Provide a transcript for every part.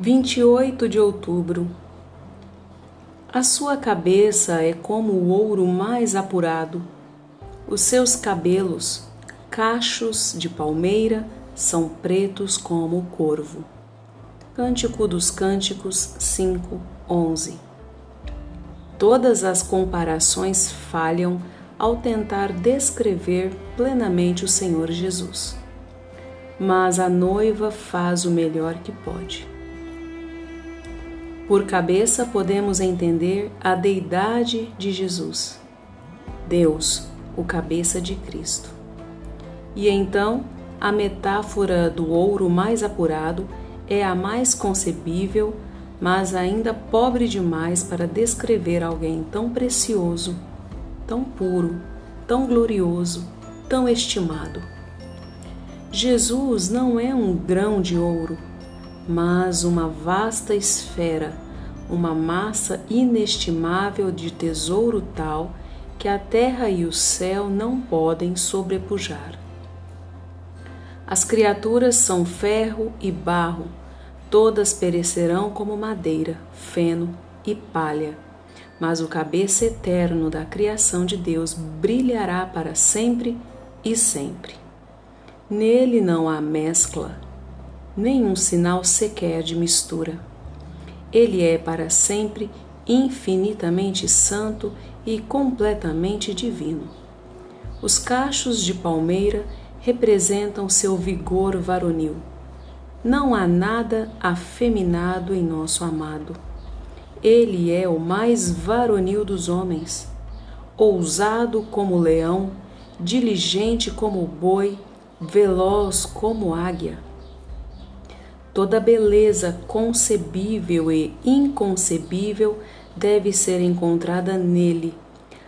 28 de outubro. A sua cabeça é como o ouro mais apurado. Os seus cabelos, cachos de palmeira, são pretos como o corvo. Cântico dos Cânticos 5, 11. Todas as comparações falham ao tentar descrever plenamente o Senhor Jesus. Mas a noiva faz o melhor que pode. Por cabeça podemos entender a deidade de Jesus, Deus, o cabeça de Cristo. E então, a metáfora do ouro mais apurado é a mais concebível, mas ainda pobre demais para descrever alguém tão precioso, tão puro, tão glorioso, tão estimado. Jesus não é um grão de ouro, mas uma vasta esfera, uma massa inestimável de tesouro tal que a terra e o céu não podem sobrepujar. As criaturas são ferro e barro, todas perecerão como madeira, feno e palha, mas o cabeça eterno da criação de Deus brilhará para sempre e sempre. Nele não há mescla, nenhum sinal sequer de mistura. Ele é para sempre infinitamente santo e completamente divino. Os cachos de palmeira representam seu vigor varonil. Não há nada afeminado em nosso amado. Ele é o mais varonil dos homens, ousado como o leão, diligente como o boi, veloz como águia Toda beleza concebível e inconcebível deve ser encontrada nele,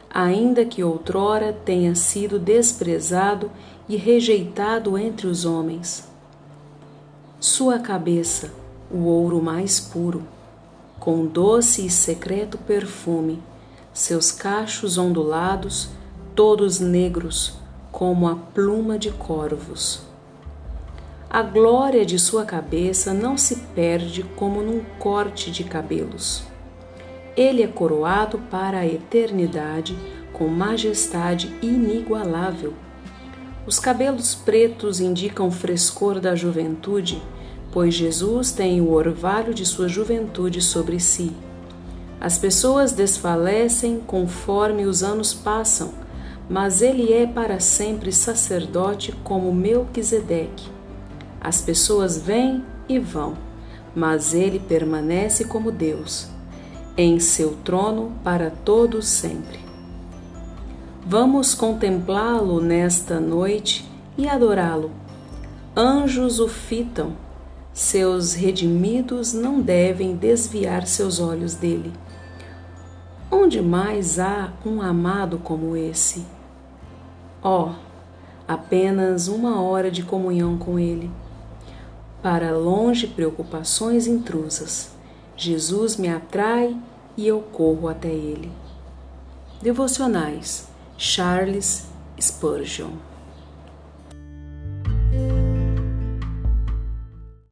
ainda que outrora tenha sido desprezado e rejeitado entre os homens. Sua cabeça, o ouro mais puro, com doce e secreto perfume, seus cachos ondulados, todos negros, como a pluma de corvos a glória de sua cabeça não se perde como num corte de cabelos. Ele é coroado para a eternidade com majestade inigualável. Os cabelos pretos indicam o frescor da juventude, pois Jesus tem o orvalho de sua juventude sobre si. As pessoas desfalecem conforme os anos passam, mas ele é para sempre sacerdote como Melquisedeque as pessoas vêm e vão, mas ele permanece como Deus, em seu trono para todos sempre. Vamos contemplá-lo nesta noite e adorá-lo. Anjos o fitam, seus redimidos não devem desviar seus olhos dele. Onde mais há um amado como esse? Ó, oh, apenas uma hora de comunhão com ele para longe preocupações intrusas. Jesus me atrai e eu corro até ele. Devocionais Charles Spurgeon